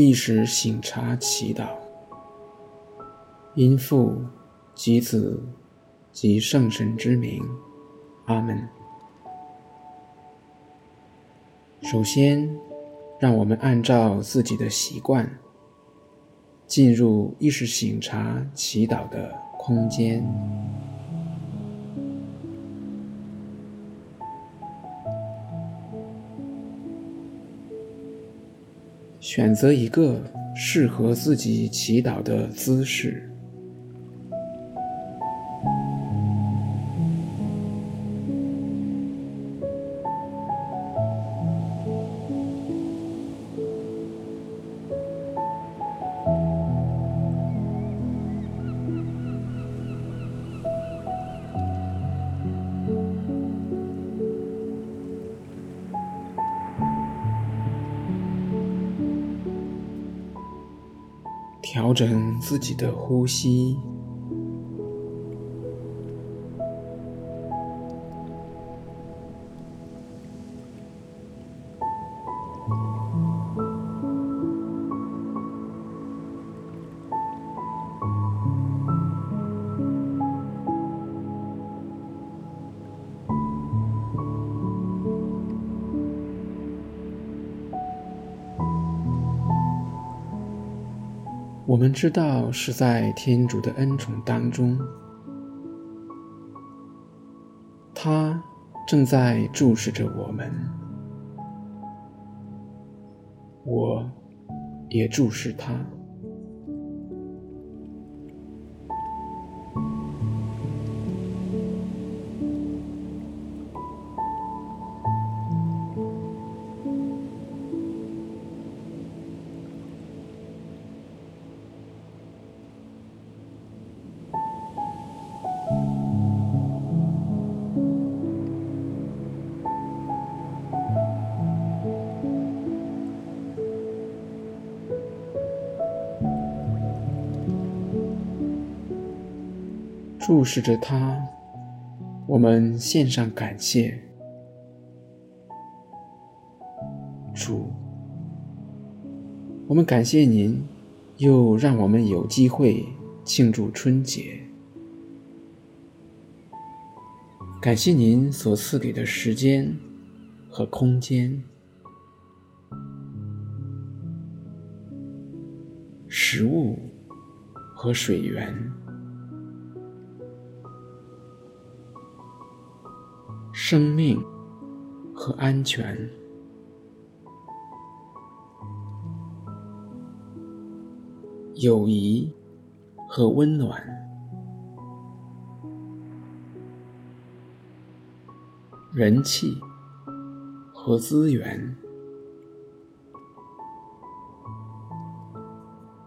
意识醒察祈祷，因父及子及圣神之名，阿门。首先，让我们按照自己的习惯，进入意识醒察祈祷的空间。选择一个适合自己祈祷的姿势。调整自己的呼吸。我们知道是在天主的恩宠当中，他正在注视着我们，我也注视他。注视着他，我们献上感谢。主，我们感谢您，又让我们有机会庆祝春节。感谢您所赐给的时间和空间，食物和水源。生命和安全，友谊和温暖，人气和资源，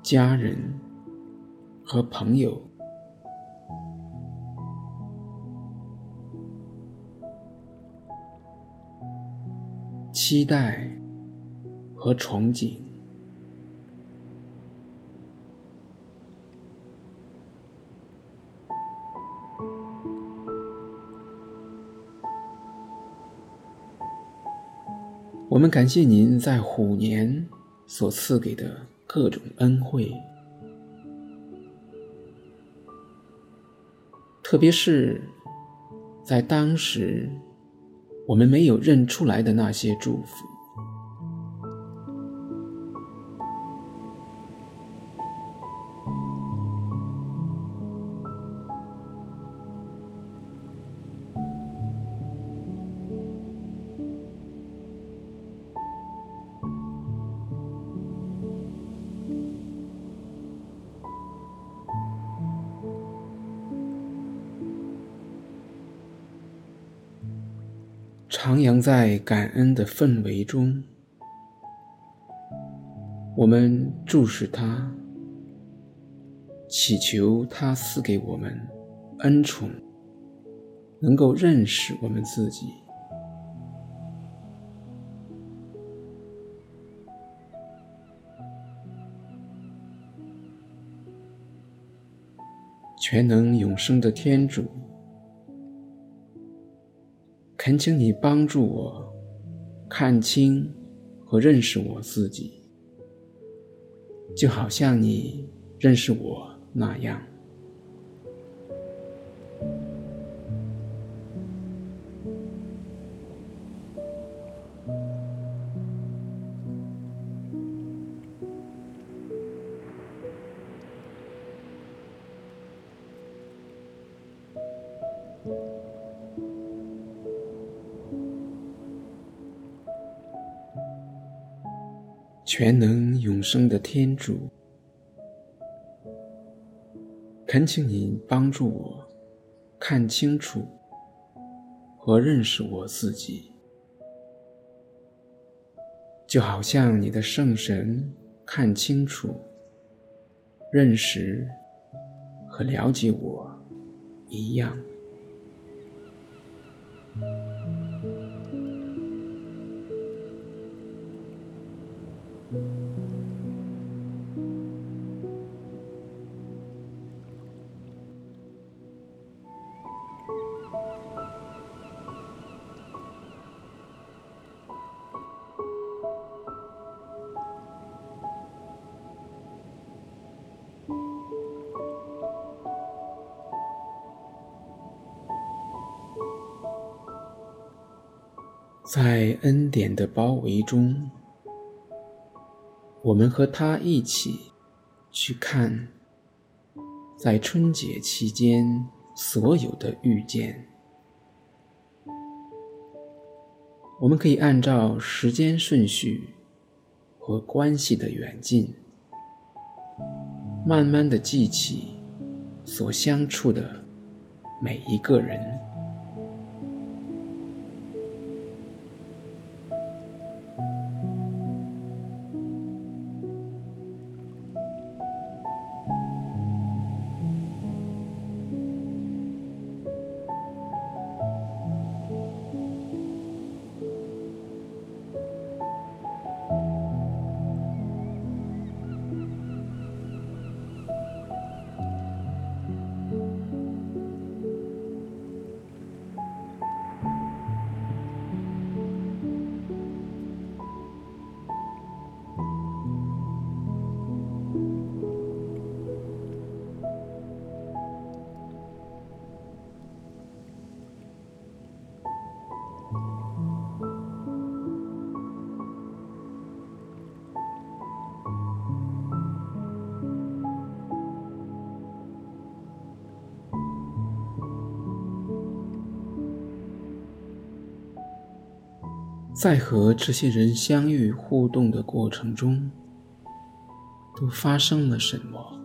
家人和朋友。期待和憧憬，我们感谢您在虎年所赐给的各种恩惠，特别是在当时。我们没有认出来的那些祝福。徜徉在感恩的氛围中，我们注视他，祈求他赐给我们恩宠，能够认识我们自己，全能永生的天主。恳请你帮助我看清和认识我自己，就好像你认识我那样。全能永生的天主，恳请您帮助我看清楚和认识我自己，就好像你的圣神看清楚、认识和了解我一样。在恩典的包围中，我们和他一起去看，在春节期间所有的遇见。我们可以按照时间顺序和关系的远近，慢慢的记起所相处的每一个人。在和这些人相遇互动的过程中，都发生了什么？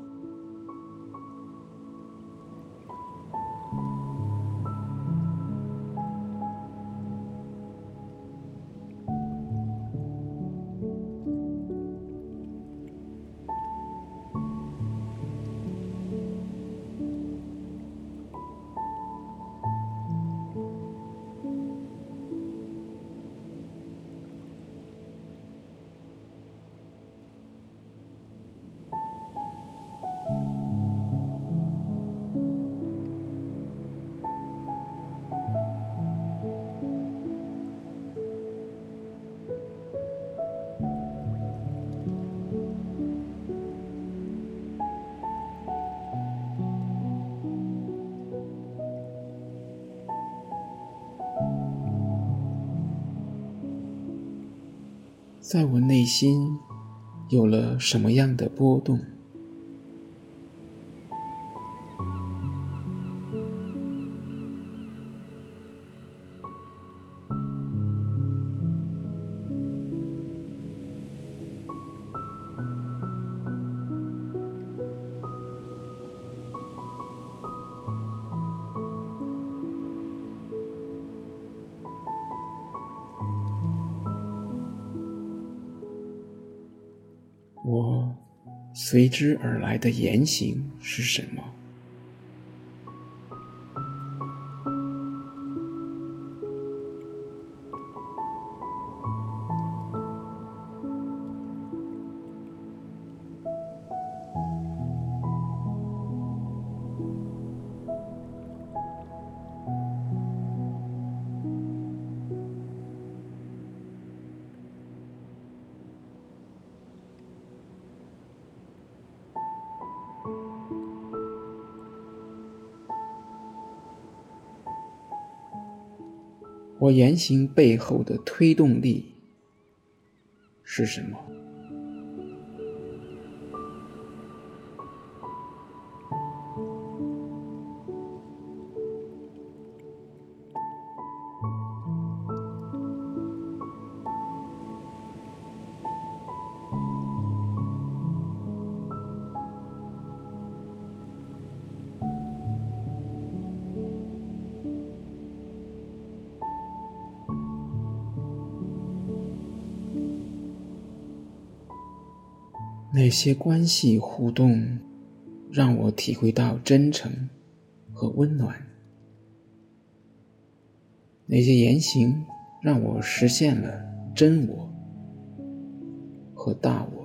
在我内心有了什么样的波动？随之而来的言行是什么？我言行背后的推动力是什么？那些关系互动让我体会到真诚和温暖？那些言行让我实现了真我和大我？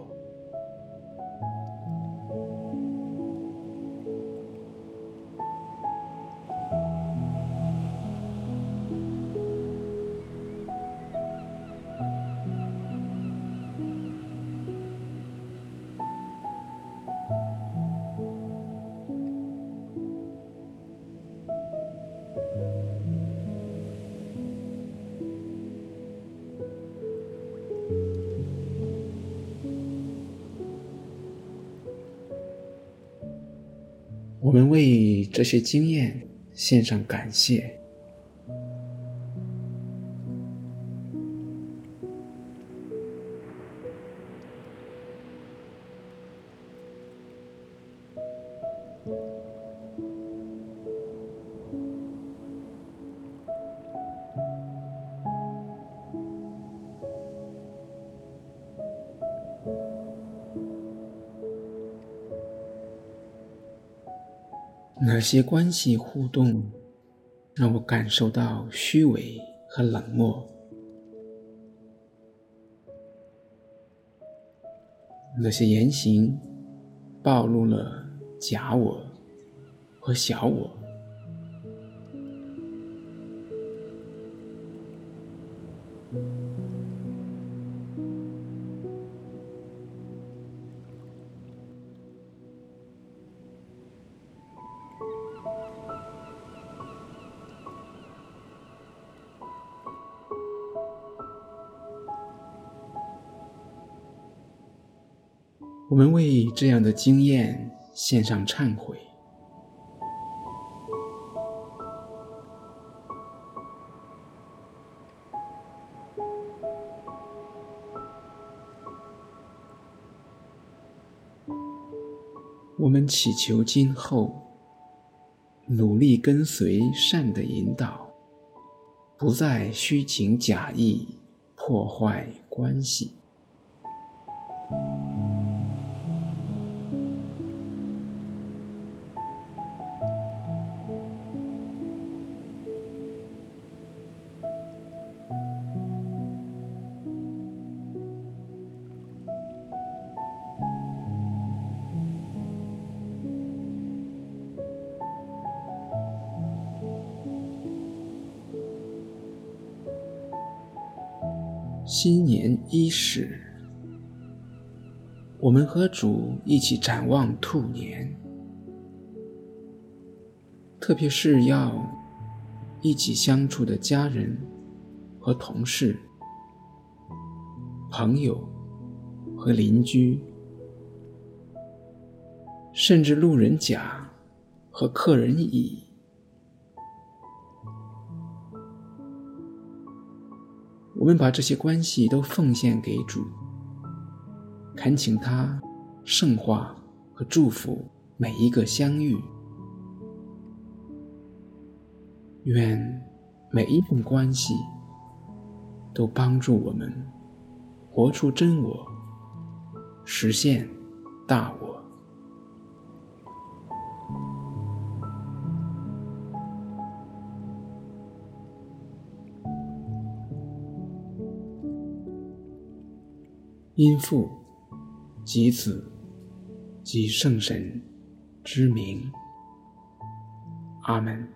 我们为这些经验献上感谢。哪些关系互动让我感受到虚伪和冷漠？哪些言行暴露了假我和小我？我们为这样的经验献上忏悔。我们祈求今后努力跟随善的引导，不再虚情假意破坏关系。新年伊始，我们和主一起展望兔年，特别是要一起相处的家人和同事、朋友和邻居，甚至路人甲和客人乙。我们把这些关系都奉献给主，恳请他圣化和祝福每一个相遇。愿每一份关系都帮助我们活出真我，实现大我。因父及子及圣神之名，阿门。